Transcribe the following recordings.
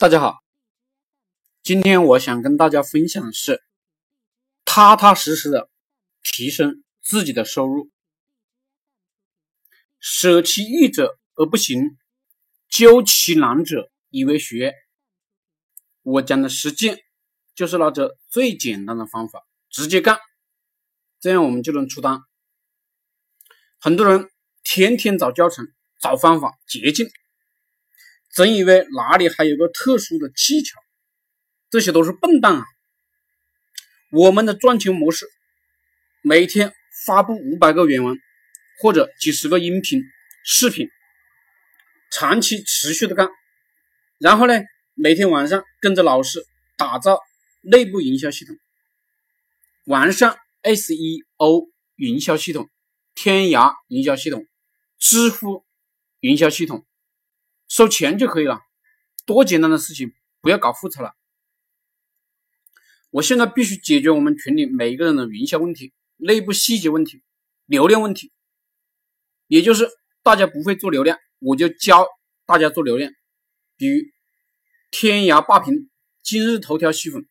大家好，今天我想跟大家分享的是，踏踏实实的提升自己的收入。舍其易者而不行，究其难者以为学。我讲的实践就是拿着最简单的方法直接干，这样我们就能出单。很多人天天找教程、找方法、捷径。真以为哪里还有个特殊的技巧？这些都是笨蛋啊！我们的赚钱模式，每天发布五百个原文或者几十个音频、视频，长期持续的干，然后呢，每天晚上跟着老师打造内部营销系统，完善 SEO 营销系统、天涯营销系统、知乎营销系统。收钱就可以了，多简单的事情，不要搞复杂了。我现在必须解决我们群里每一个人的营销问题、内部细节问题、流量问题，也就是大家不会做流量，我就教大家做流量。比如天涯霸屏、今日头条吸粉，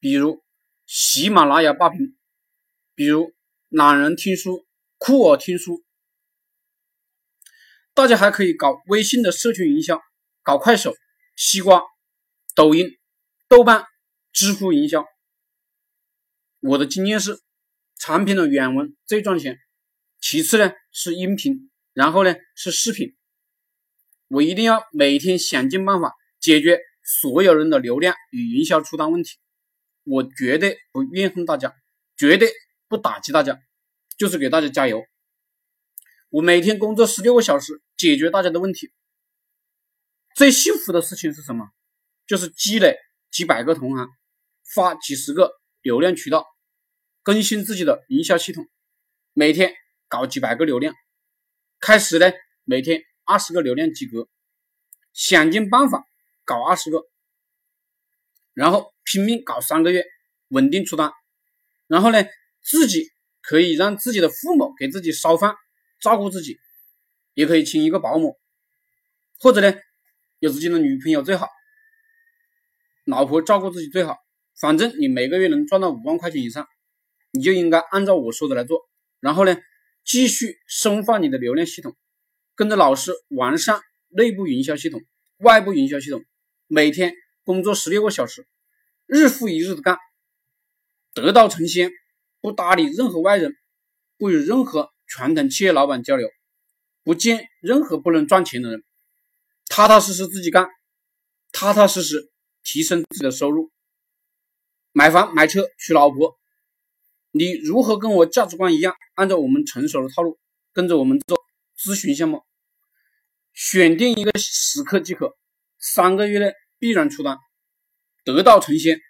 比如喜马拉雅霸屏，比如懒人听书、酷我听书。大家还可以搞微信的社群营销，搞快手、西瓜、抖音、豆瓣、知乎营销。我的经验是，产品的原文最赚钱，其次呢是音频，然后呢是视频。我一定要每天想尽办法解决所有人的流量与营销出单问题。我绝对不怨恨大家，绝对不打击大家，就是给大家加油。我每天工作十六个小时，解决大家的问题。最幸福的事情是什么？就是积累几百个同行，发几十个流量渠道，更新自己的营销系统，每天搞几百个流量。开始呢，每天二十个流量及格，想尽办法搞二十个，然后拼命搞三个月，稳定出单。然后呢，自己可以让自己的父母给自己烧饭。照顾自己，也可以请一个保姆，或者呢，有自己的女朋友最好，老婆照顾自己最好。反正你每个月能赚到五万块钱以上，你就应该按照我说的来做。然后呢，继续深化你的流量系统，跟着老师完善内部营销系统、外部营销系统，每天工作十六个小时，日复一日的干，得道成仙，不搭理任何外人，不与任何。传统企业老板交流，不见任何不能赚钱的人，踏踏实实自己干，踏踏实实提升自己的收入，买房买车娶老婆，你如何跟我价值观一样？按照我们成熟的套路，跟着我们做咨询项目，选定一个时刻即可，三个月内必然出单，得道成仙。